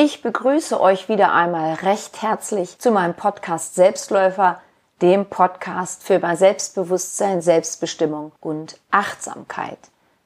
Ich begrüße euch wieder einmal recht herzlich zu meinem Podcast Selbstläufer, dem Podcast für mehr Selbstbewusstsein, Selbstbestimmung und Achtsamkeit.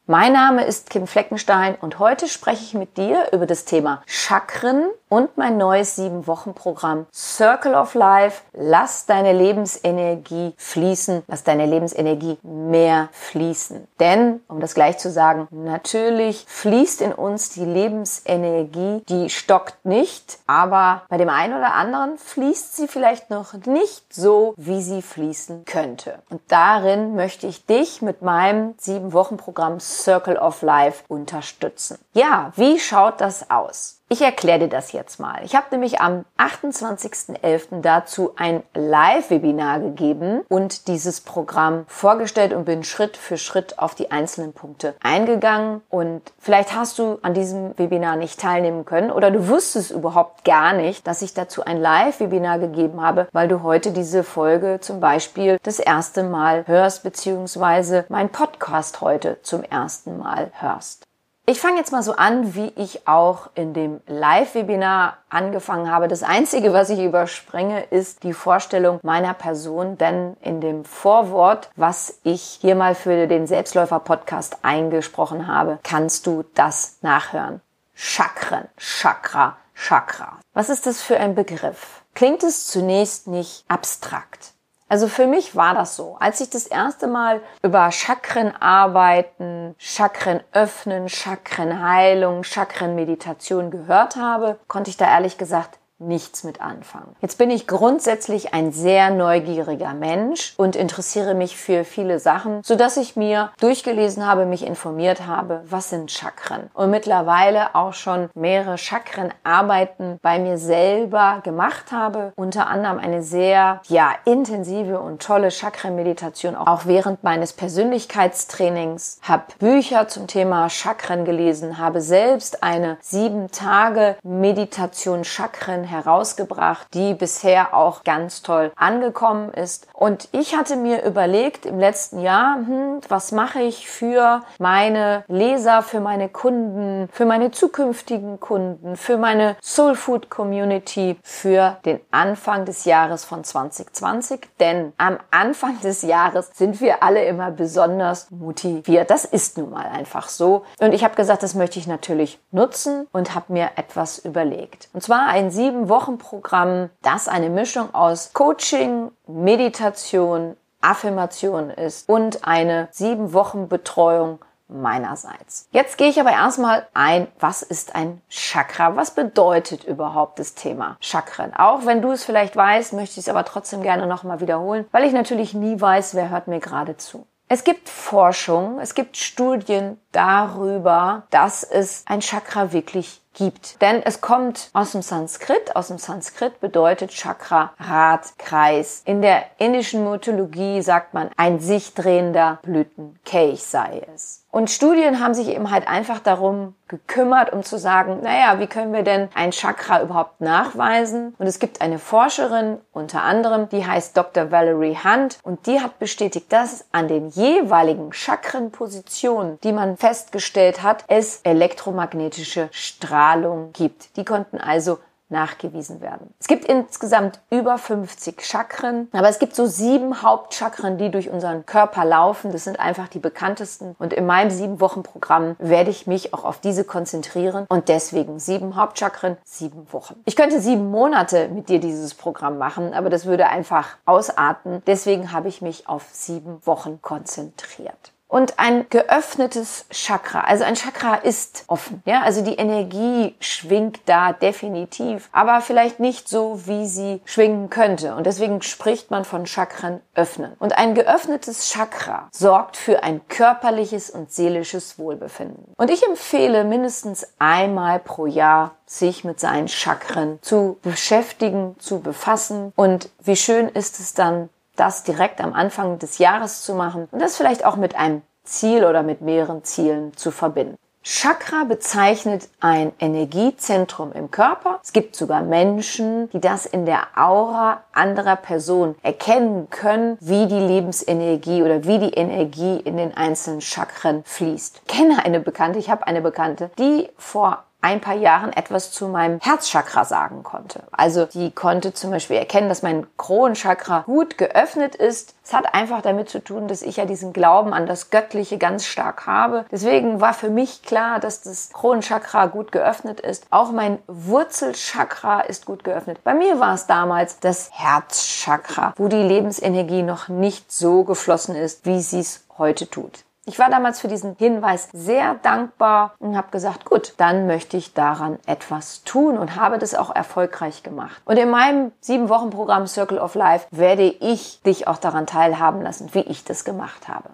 Mein Name ist Kim Fleckenstein und heute spreche ich mit dir über das Thema Chakren und mein neues sieben Wochen Programm Circle of Life. Lass deine Lebensenergie fließen, lass deine Lebensenergie mehr fließen. Denn, um das gleich zu sagen, natürlich fließt in uns die Lebensenergie, die stockt nicht, aber bei dem einen oder anderen fließt sie vielleicht noch nicht so, wie sie fließen könnte. Und darin möchte ich dich mit meinem sieben Wochen Programm Circle of Life unterstützen. Ja, wie schaut das aus? Ich erkläre dir das jetzt mal. Ich habe nämlich am 28.11. dazu ein Live-Webinar gegeben und dieses Programm vorgestellt und bin Schritt für Schritt auf die einzelnen Punkte eingegangen. Und vielleicht hast du an diesem Webinar nicht teilnehmen können oder du wusstest überhaupt gar nicht, dass ich dazu ein Live-Webinar gegeben habe, weil du heute diese Folge zum Beispiel das erste Mal hörst, beziehungsweise mein Podcast heute zum ersten Mal hörst. Ich fange jetzt mal so an, wie ich auch in dem Live-Webinar angefangen habe. Das Einzige, was ich überspringe, ist die Vorstellung meiner Person, denn in dem Vorwort, was ich hier mal für den Selbstläufer-Podcast eingesprochen habe, kannst du das nachhören. Chakren, Chakra, Chakra. Was ist das für ein Begriff? Klingt es zunächst nicht abstrakt? Also für mich war das so. Als ich das erste Mal über Chakren arbeiten, Chakren öffnen, Chakren Heilung, Chakren Meditation gehört habe, konnte ich da ehrlich gesagt nichts mit anfangen. Jetzt bin ich grundsätzlich ein sehr neugieriger Mensch und interessiere mich für viele Sachen, so dass ich mir durchgelesen habe, mich informiert habe, was sind Chakren. Und mittlerweile auch schon mehrere Chakrenarbeiten bei mir selber gemacht habe, unter anderem eine sehr ja intensive und tolle Chakrenmeditation auch während meines Persönlichkeitstrainings, habe Bücher zum Thema Chakren gelesen, habe selbst eine sieben Tage Meditation Chakren herausgebracht, die bisher auch ganz toll angekommen ist. Und ich hatte mir überlegt im letzten Jahr, hm, was mache ich für meine Leser, für meine Kunden, für meine zukünftigen Kunden, für meine Soul Food Community, für den Anfang des Jahres von 2020. Denn am Anfang des Jahres sind wir alle immer besonders motiviert. Das ist nun mal einfach so. Und ich habe gesagt, das möchte ich natürlich nutzen und habe mir etwas überlegt. Und zwar ein sieben sieben Wochen Programm, das eine Mischung aus Coaching, Meditation, Affirmation ist und eine sieben Wochen Betreuung meinerseits. Jetzt gehe ich aber erstmal ein, was ist ein Chakra? Was bedeutet überhaupt das Thema Chakren? Auch wenn du es vielleicht weißt, möchte ich es aber trotzdem gerne nochmal wiederholen, weil ich natürlich nie weiß, wer hört mir gerade zu. Es gibt Forschung, es gibt Studien darüber, dass es ein Chakra wirklich gibt. Denn es kommt aus dem Sanskrit. Aus dem Sanskrit bedeutet Chakra Rad, Kreis. In der indischen Mythologie sagt man, ein sich drehender Blütenkelch sei es. Und Studien haben sich eben halt einfach darum gekümmert, um zu sagen, naja, wie können wir denn ein Chakra überhaupt nachweisen? Und es gibt eine Forscherin unter anderem, die heißt Dr. Valerie Hunt und die hat bestätigt, dass an den jeweiligen Chakrenpositionen, die man festgestellt hat, es elektromagnetische Strahlung gibt. Die konnten also nachgewiesen werden. Es gibt insgesamt über 50 Chakren, aber es gibt so sieben Hauptchakren, die durch unseren Körper laufen. Das sind einfach die bekanntesten. Und in meinem sieben Wochen Programm werde ich mich auch auf diese konzentrieren und deswegen sieben Hauptchakren, sieben Wochen. Ich könnte sieben Monate mit dir dieses Programm machen, aber das würde einfach ausarten. Deswegen habe ich mich auf sieben Wochen konzentriert und ein geöffnetes Chakra. Also ein Chakra ist offen, ja, also die Energie schwingt da definitiv, aber vielleicht nicht so, wie sie schwingen könnte. Und deswegen spricht man von Chakren öffnen. Und ein geöffnetes Chakra sorgt für ein körperliches und seelisches Wohlbefinden. Und ich empfehle mindestens einmal pro Jahr sich mit seinen Chakren zu beschäftigen, zu befassen. Und wie schön ist es dann, das direkt am Anfang des Jahres zu machen und das vielleicht auch mit einem Ziel oder mit mehreren Zielen zu verbinden. Chakra bezeichnet ein Energiezentrum im Körper. Es gibt sogar Menschen, die das in der Aura anderer Personen erkennen können, wie die Lebensenergie oder wie die Energie in den einzelnen Chakren fließt. Ich kenne eine Bekannte, ich habe eine Bekannte, die vor ein paar Jahren etwas zu meinem Herzchakra sagen konnte. Also die konnte zum Beispiel erkennen, dass mein Kronenchakra gut geöffnet ist. Es hat einfach damit zu tun, dass ich ja diesen Glauben an das Göttliche ganz stark habe. Deswegen war für mich klar, dass das Kronenchakra gut geöffnet ist. Auch mein Wurzelchakra ist gut geöffnet. Bei mir war es damals das Herzchakra, wo die Lebensenergie noch nicht so geflossen ist, wie sie es heute tut. Ich war damals für diesen Hinweis sehr dankbar und habe gesagt, gut, dann möchte ich daran etwas tun und habe das auch erfolgreich gemacht. Und in meinem sieben Wochen Programm Circle of Life werde ich dich auch daran teilhaben lassen, wie ich das gemacht habe.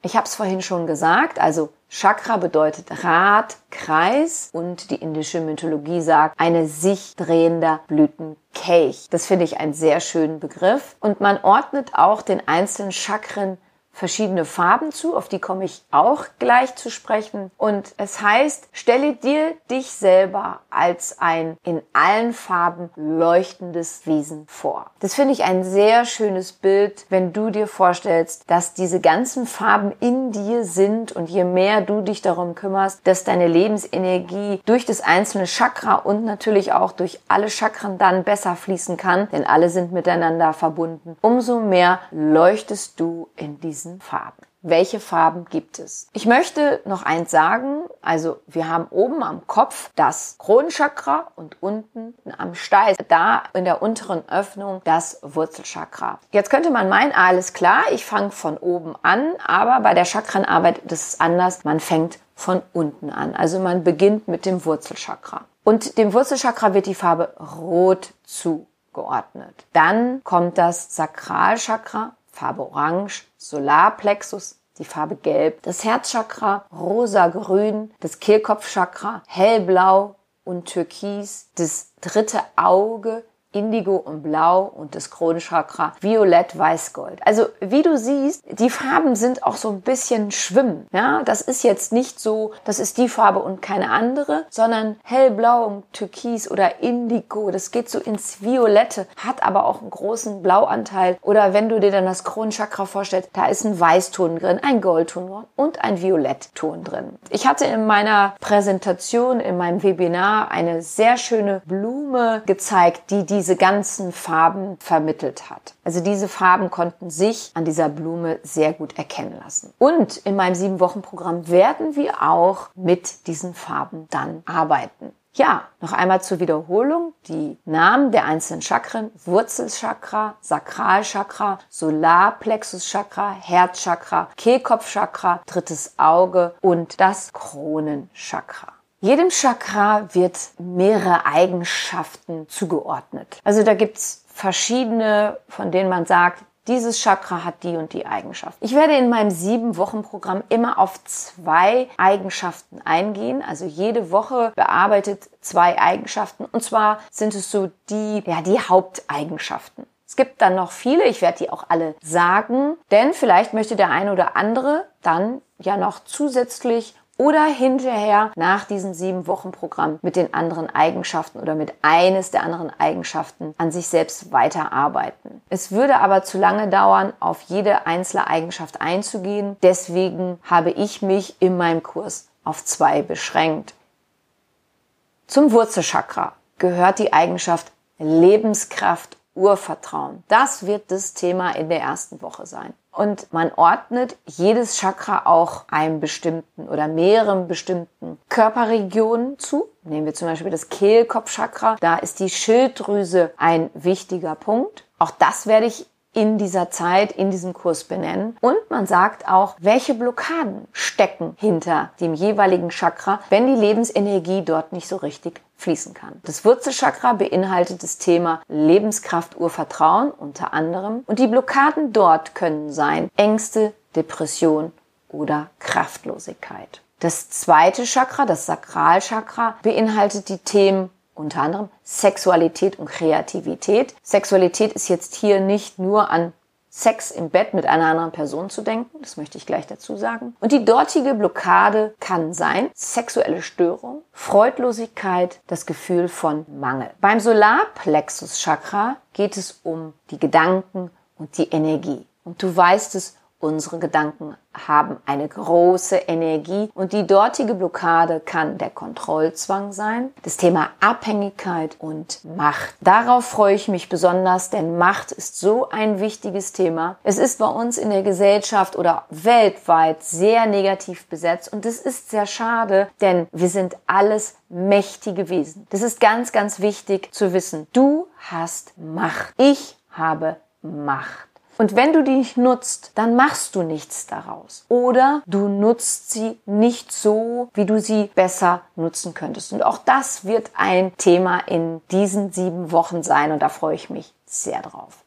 Ich habe es vorhin schon gesagt, also Chakra bedeutet Rad, Kreis und die indische Mythologie sagt eine sich drehender Blütenkelch. Das finde ich einen sehr schönen Begriff und man ordnet auch den einzelnen Chakren verschiedene Farben zu, auf die komme ich auch gleich zu sprechen. Und es heißt, stelle dir dich selber als ein in allen Farben leuchtendes Wesen vor. Das finde ich ein sehr schönes Bild, wenn du dir vorstellst, dass diese ganzen Farben in dir sind und je mehr du dich darum kümmerst, dass deine Lebensenergie durch das einzelne Chakra und natürlich auch durch alle Chakren dann besser fließen kann, denn alle sind miteinander verbunden, umso mehr leuchtest du in diesen diesen Farben. Welche Farben gibt es? Ich möchte noch eins sagen. Also wir haben oben am Kopf das Kronenchakra und unten am Steiß, da in der unteren Öffnung das Wurzelchakra. Jetzt könnte man meinen, alles klar, ich fange von oben an, aber bei der Chakrenarbeit ist es anders. Man fängt von unten an. Also man beginnt mit dem Wurzelchakra. Und dem Wurzelchakra wird die Farbe Rot zugeordnet. Dann kommt das Sakralchakra Farbe Orange, Solarplexus, die Farbe Gelb, das Herzchakra rosa-grün, das Kehlkopfchakra hellblau und türkis, das dritte Auge Indigo und Blau und das Kronenchakra Violett, Weiß, Gold. Also wie du siehst, die Farben sind auch so ein bisschen schwimmen. Ja, das ist jetzt nicht so, das ist die Farbe und keine andere, sondern hellblau und Türkis oder Indigo. Das geht so ins Violette, hat aber auch einen großen Blauanteil. Oder wenn du dir dann das Kronenchakra vorstellst, da ist ein Weißton drin, ein Goldton und ein Violettton drin. Ich hatte in meiner Präsentation, in meinem Webinar eine sehr schöne Blume gezeigt, die diese ganzen Farben vermittelt hat. Also diese Farben konnten sich an dieser Blume sehr gut erkennen lassen. Und in meinem sieben Wochen Programm werden wir auch mit diesen Farben dann arbeiten. Ja, noch einmal zur Wiederholung. Die Namen der einzelnen Chakren. Wurzelchakra, Sakralchakra, Solarplexuschakra, Herzchakra, Kehlkopfchakra, drittes Auge und das Kronenchakra. Jedem Chakra wird mehrere Eigenschaften zugeordnet. Also da gibt's verschiedene, von denen man sagt, dieses Chakra hat die und die Eigenschaft. Ich werde in meinem sieben Wochen Programm immer auf zwei Eigenschaften eingehen. Also jede Woche bearbeitet zwei Eigenschaften. Und zwar sind es so die, ja, die Haupteigenschaften. Es gibt dann noch viele, ich werde die auch alle sagen, denn vielleicht möchte der eine oder andere dann ja noch zusätzlich oder hinterher nach diesem sieben Wochen Programm mit den anderen Eigenschaften oder mit eines der anderen Eigenschaften an sich selbst weiterarbeiten. Es würde aber zu lange dauern, auf jede einzelne Eigenschaft einzugehen. Deswegen habe ich mich in meinem Kurs auf zwei beschränkt. Zum Wurzelchakra gehört die Eigenschaft Lebenskraft Urvertrauen. Das wird das Thema in der ersten Woche sein. Und man ordnet jedes Chakra auch einem bestimmten oder mehreren bestimmten Körperregionen zu. Nehmen wir zum Beispiel das Kehlkopfchakra. Da ist die Schilddrüse ein wichtiger Punkt. Auch das werde ich in dieser Zeit, in diesem Kurs benennen. Und man sagt auch, welche Blockaden stecken hinter dem jeweiligen Chakra, wenn die Lebensenergie dort nicht so richtig fließen kann. Das Wurzelchakra beinhaltet das Thema Lebenskraft, Urvertrauen unter anderem. Und die Blockaden dort können sein Ängste, Depression oder Kraftlosigkeit. Das zweite Chakra, das Sakralchakra, beinhaltet die Themen unter anderem Sexualität und Kreativität. Sexualität ist jetzt hier nicht nur an Sex im Bett mit einer anderen Person zu denken, das möchte ich gleich dazu sagen. Und die dortige Blockade kann sein sexuelle Störung, Freudlosigkeit, das Gefühl von Mangel. Beim Solarplexus Chakra geht es um die Gedanken und die Energie. Und du weißt es, Unsere Gedanken haben eine große Energie und die dortige Blockade kann der Kontrollzwang sein, das Thema Abhängigkeit und Macht. Darauf freue ich mich besonders, denn Macht ist so ein wichtiges Thema. Es ist bei uns in der Gesellschaft oder weltweit sehr negativ besetzt und es ist sehr schade, denn wir sind alles mächtige Wesen. Das ist ganz, ganz wichtig zu wissen. Du hast Macht. Ich habe Macht. Und wenn du die nicht nutzt, dann machst du nichts daraus. Oder du nutzt sie nicht so, wie du sie besser nutzen könntest. Und auch das wird ein Thema in diesen sieben Wochen sein und da freue ich mich sehr drauf.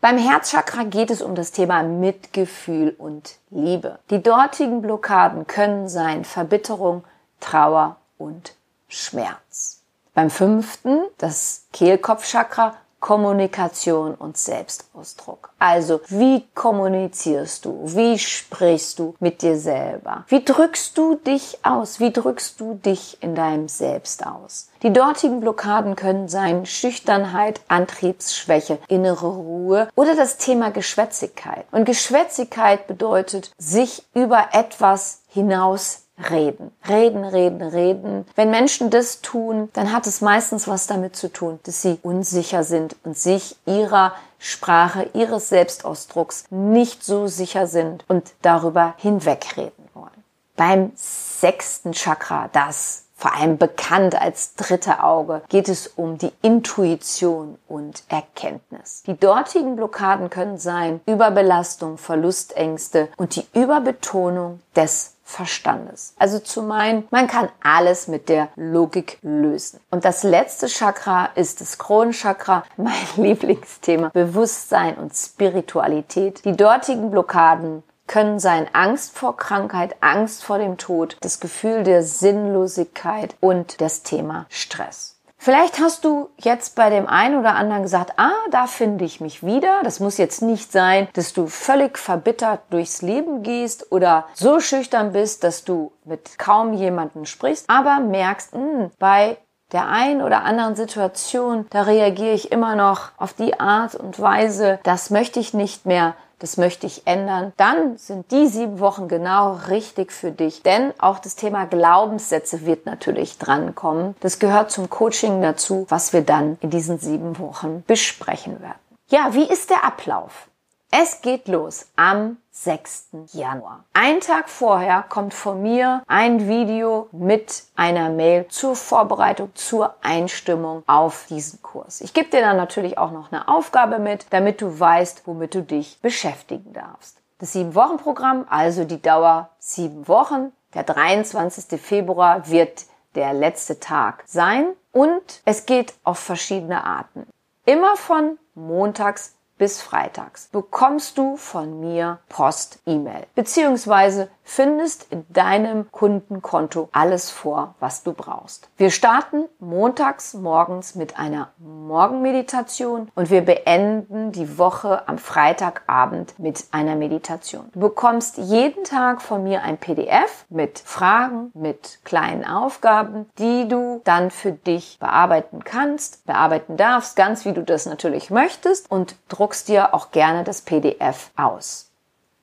Beim Herzchakra geht es um das Thema Mitgefühl und Liebe. Die dortigen Blockaden können sein Verbitterung, Trauer und Schmerz. Beim fünften, das Kehlkopfchakra, Kommunikation und Selbstausdruck. Also, wie kommunizierst du? Wie sprichst du mit dir selber? Wie drückst du dich aus? Wie drückst du dich in deinem Selbst aus? Die dortigen Blockaden können sein Schüchternheit, Antriebsschwäche, innere Ruhe oder das Thema Geschwätzigkeit. Und Geschwätzigkeit bedeutet, sich über etwas hinaus reden. Reden, reden, reden. Wenn Menschen das tun, dann hat es meistens was damit zu tun, dass sie unsicher sind und sich ihrer Sprache, ihres Selbstausdrucks nicht so sicher sind und darüber hinwegreden wollen. Beim sechsten Chakra, das vor allem bekannt als dritte Auge, geht es um die Intuition und Erkenntnis. Die dortigen Blockaden können sein Überbelastung, Verlustängste und die Überbetonung des Verstandes. Also zu meinen, man kann alles mit der Logik lösen. Und das letzte Chakra ist das Kronenchakra, mein Lieblingsthema, Bewusstsein und Spiritualität. Die dortigen Blockaden können sein Angst vor Krankheit, Angst vor dem Tod, das Gefühl der Sinnlosigkeit und das Thema Stress. Vielleicht hast du jetzt bei dem einen oder anderen gesagt, ah, da finde ich mich wieder. Das muss jetzt nicht sein, dass du völlig verbittert durchs Leben gehst oder so schüchtern bist, dass du mit kaum jemanden sprichst, aber merkst, mh, hm, bei der einen oder anderen Situation, da reagiere ich immer noch auf die Art und Weise, das möchte ich nicht mehr, das möchte ich ändern, dann sind die sieben Wochen genau richtig für dich. Denn auch das Thema Glaubenssätze wird natürlich drankommen. Das gehört zum Coaching dazu, was wir dann in diesen sieben Wochen besprechen werden. Ja, wie ist der Ablauf? Es geht los am 6. Januar. Ein Tag vorher kommt von mir ein Video mit einer Mail zur Vorbereitung, zur Einstimmung auf diesen Kurs. Ich gebe dir dann natürlich auch noch eine Aufgabe mit, damit du weißt, womit du dich beschäftigen darfst. Das Sieben-Wochen-Programm, also die Dauer sieben Wochen. Der 23. Februar wird der letzte Tag sein und es geht auf verschiedene Arten. Immer von montags bis freitags bekommst du von mir Post-E-Mail beziehungsweise findest in deinem Kundenkonto alles vor, was du brauchst. Wir starten montags morgens mit einer Morgenmeditation und wir beenden die Woche am Freitagabend mit einer Meditation. Du bekommst jeden Tag von mir ein PDF mit Fragen, mit kleinen Aufgaben, die du dann für dich bearbeiten kannst, bearbeiten darfst, ganz wie du das natürlich möchtest und druckst dir auch gerne das PDF aus.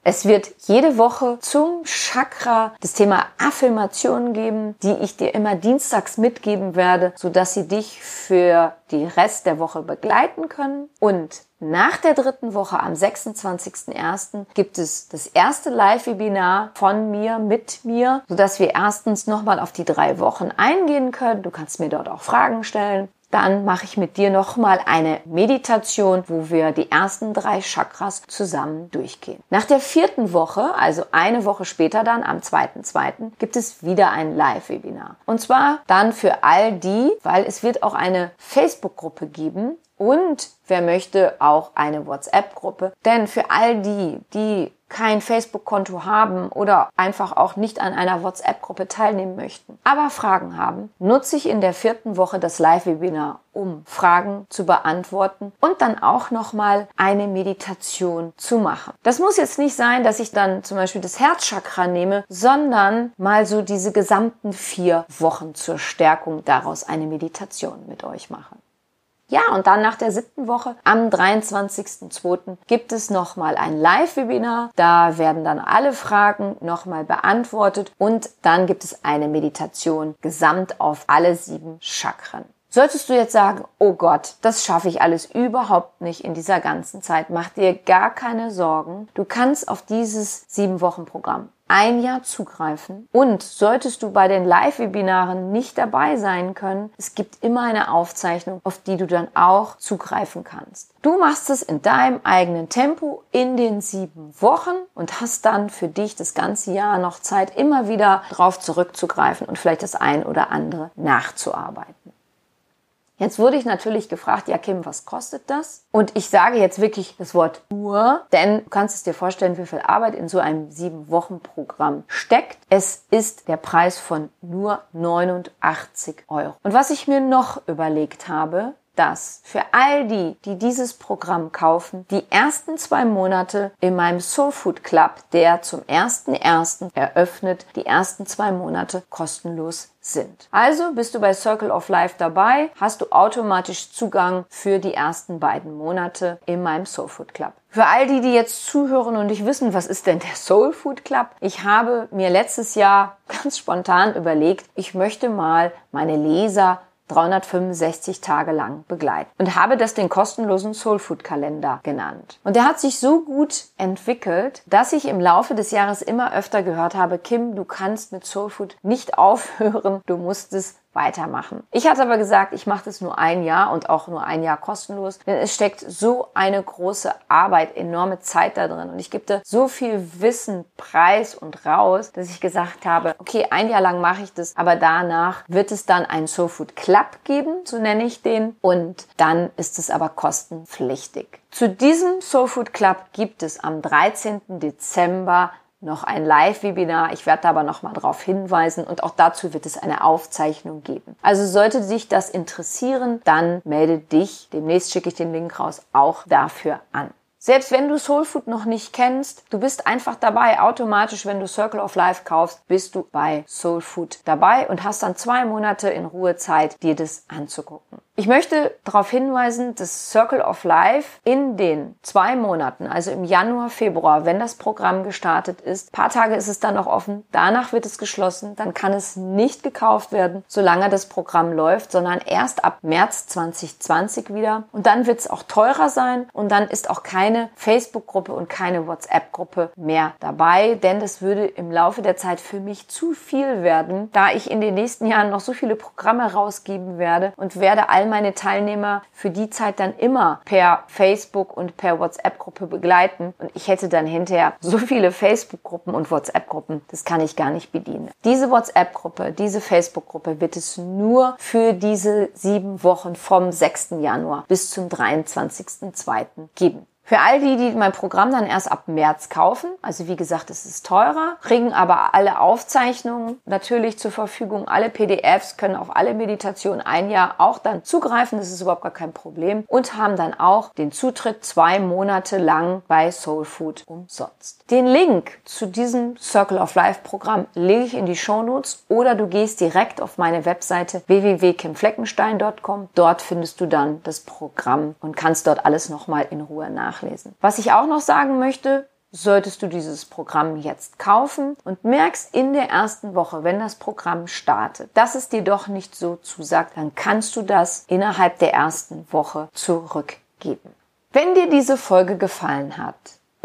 Es wird jede Woche zum Chakra das Thema Affirmation geben, die ich dir immer dienstags mitgeben werde, sodass sie dich für die Rest der Woche begleiten können. Und nach der dritten Woche am 26.01. gibt es das erste Live-Webinar von mir, mit mir, sodass wir erstens nochmal auf die drei Wochen eingehen können. Du kannst mir dort auch Fragen stellen dann mache ich mit dir nochmal eine Meditation, wo wir die ersten drei Chakras zusammen durchgehen. Nach der vierten Woche, also eine Woche später dann, am 2.2., gibt es wieder ein Live-Webinar. Und zwar dann für all die, weil es wird auch eine Facebook-Gruppe geben, und wer möchte auch eine WhatsApp-Gruppe. Denn für all die, die kein Facebook-Konto haben oder einfach auch nicht an einer WhatsApp-Gruppe teilnehmen möchten, aber Fragen haben, nutze ich in der vierten Woche das Live-Webinar, um Fragen zu beantworten und dann auch nochmal eine Meditation zu machen. Das muss jetzt nicht sein, dass ich dann zum Beispiel das Herzchakra nehme, sondern mal so diese gesamten vier Wochen zur Stärkung daraus eine Meditation mit euch mache. Ja, und dann nach der siebten Woche, am 23.02., gibt es nochmal ein Live-Webinar. Da werden dann alle Fragen nochmal beantwortet und dann gibt es eine Meditation gesamt auf alle sieben Chakren. Solltest du jetzt sagen, oh Gott, das schaffe ich alles überhaupt nicht in dieser ganzen Zeit, mach dir gar keine Sorgen. Du kannst auf dieses sieben Wochen Programm ein Jahr zugreifen. Und solltest du bei den Live-Webinaren nicht dabei sein können, es gibt immer eine Aufzeichnung, auf die du dann auch zugreifen kannst. Du machst es in deinem eigenen Tempo in den sieben Wochen und hast dann für dich das ganze Jahr noch Zeit, immer wieder drauf zurückzugreifen und vielleicht das ein oder andere nachzuarbeiten. Jetzt wurde ich natürlich gefragt, ja Kim, was kostet das? Und ich sage jetzt wirklich das Wort nur, denn du kannst es dir vorstellen, wie viel Arbeit in so einem sieben Wochen Programm steckt. Es ist der Preis von nur 89 Euro. Und was ich mir noch überlegt habe, dass für all die, die dieses Programm kaufen, die ersten zwei Monate in meinem Soul Food Club, der zum ersten eröffnet, die ersten zwei Monate kostenlos sind. Also bist du bei Circle of Life dabei, hast du automatisch Zugang für die ersten beiden Monate in meinem Soul Food Club. Für all die, die jetzt zuhören und nicht wissen, was ist denn der Soul Food Club? Ich habe mir letztes Jahr ganz spontan überlegt, ich möchte mal meine Leser 365 Tage lang begleiten und habe das den kostenlosen Soulfood Kalender genannt. Und der hat sich so gut entwickelt, dass ich im Laufe des Jahres immer öfter gehört habe, Kim, du kannst mit Soulfood nicht aufhören, du musst es weitermachen. Ich hatte aber gesagt, ich mache das nur ein Jahr und auch nur ein Jahr kostenlos, denn es steckt so eine große Arbeit, enorme Zeit da drin und ich gebe so viel Wissen preis und raus, dass ich gesagt habe, okay, ein Jahr lang mache ich das, aber danach wird es dann einen Soulfood Club geben, so nenne ich den, und dann ist es aber kostenpflichtig. Zu diesem Soulfood Club gibt es am 13. Dezember noch ein Live-Webinar. Ich werde da aber noch mal darauf hinweisen und auch dazu wird es eine Aufzeichnung geben. Also sollte dich das interessieren, dann melde dich. Demnächst schicke ich den Link raus auch dafür an. Selbst wenn du Soulfood noch nicht kennst, du bist einfach dabei. Automatisch, wenn du Circle of Life kaufst, bist du bei Soulfood dabei und hast dann zwei Monate in Ruhe Zeit, dir das anzugucken. Ich möchte darauf hinweisen, dass Circle of Life in den zwei Monaten, also im Januar, Februar, wenn das Programm gestartet ist, paar Tage ist es dann noch offen, danach wird es geschlossen, dann kann es nicht gekauft werden, solange das Programm läuft, sondern erst ab März 2020 wieder. Und dann wird es auch teurer sein und dann ist auch keine Facebook-Gruppe und keine WhatsApp-Gruppe mehr dabei, denn das würde im Laufe der Zeit für mich zu viel werden, da ich in den nächsten Jahren noch so viele Programme rausgeben werde und werde all all meine Teilnehmer für die Zeit dann immer per Facebook und per WhatsApp-Gruppe begleiten. Und ich hätte dann hinterher so viele Facebook-Gruppen und WhatsApp-Gruppen, das kann ich gar nicht bedienen. Diese WhatsApp-Gruppe, diese Facebook-Gruppe wird es nur für diese sieben Wochen vom 6. Januar bis zum 23.02. geben. Für all die, die mein Programm dann erst ab März kaufen, also wie gesagt, es ist teurer, kriegen aber alle Aufzeichnungen natürlich zur Verfügung, alle PDFs, können auf alle Meditationen ein Jahr auch dann zugreifen, das ist überhaupt gar kein Problem und haben dann auch den Zutritt zwei Monate lang bei Soul Food umsonst. Den Link zu diesem Circle of Life Programm lege ich in die Show Notes oder du gehst direkt auf meine Webseite www.kimfleckenstein.com. Dort findest du dann das Programm und kannst dort alles nochmal in Ruhe nach nachlesen. Was ich auch noch sagen möchte, solltest du dieses Programm jetzt kaufen und merkst in der ersten Woche, wenn das Programm startet, dass es dir doch nicht so zusagt, dann kannst du das innerhalb der ersten Woche zurückgeben. Wenn dir diese Folge gefallen hat,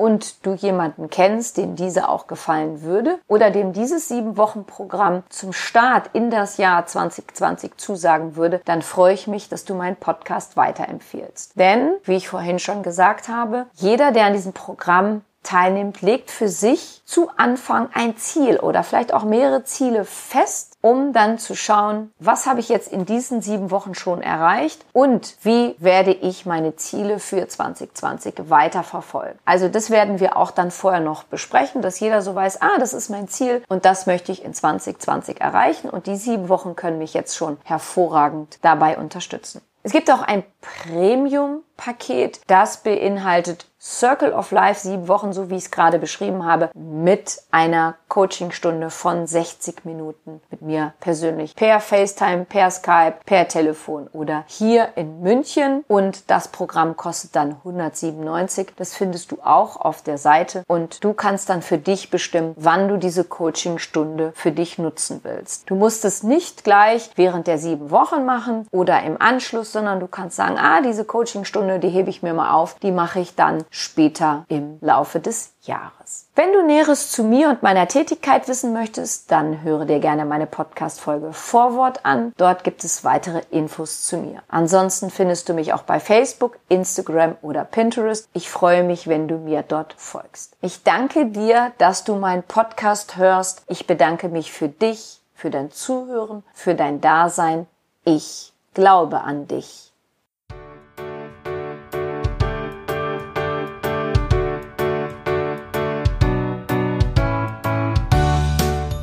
und du jemanden kennst, dem diese auch gefallen würde oder dem dieses sieben Wochen Programm zum Start in das Jahr 2020 zusagen würde, dann freue ich mich, dass du meinen Podcast weiterempfiehlst. Denn, wie ich vorhin schon gesagt habe, jeder, der an diesem Programm teilnimmt, legt für sich zu Anfang ein Ziel oder vielleicht auch mehrere Ziele fest um dann zu schauen, was habe ich jetzt in diesen sieben Wochen schon erreicht und wie werde ich meine Ziele für 2020 weiter verfolgen. Also das werden wir auch dann vorher noch besprechen, dass jeder so weiß, ah, das ist mein Ziel und das möchte ich in 2020 erreichen und die sieben Wochen können mich jetzt schon hervorragend dabei unterstützen. Es gibt auch ein Premium Paket. Das beinhaltet Circle of Life, sieben Wochen, so wie ich es gerade beschrieben habe, mit einer Coachingstunde von 60 Minuten mit mir persönlich per FaceTime, per Skype, per Telefon oder hier in München. Und das Programm kostet dann 197. Das findest du auch auf der Seite und du kannst dann für dich bestimmen, wann du diese Coachingstunde für dich nutzen willst. Du musst es nicht gleich während der sieben Wochen machen oder im Anschluss, sondern du kannst sagen, ah, diese Coachingstunde, die hebe ich mir mal auf, die mache ich dann später im Laufe des Jahres. Wenn du Näheres zu mir und meiner Tätigkeit wissen möchtest, dann höre dir gerne meine Podcast-Folge Vorwort an. Dort gibt es weitere Infos zu mir. Ansonsten findest du mich auch bei Facebook, Instagram oder Pinterest. Ich freue mich, wenn du mir dort folgst. Ich danke dir, dass du meinen Podcast hörst. Ich bedanke mich für dich, für dein Zuhören, für dein Dasein. Ich glaube an dich.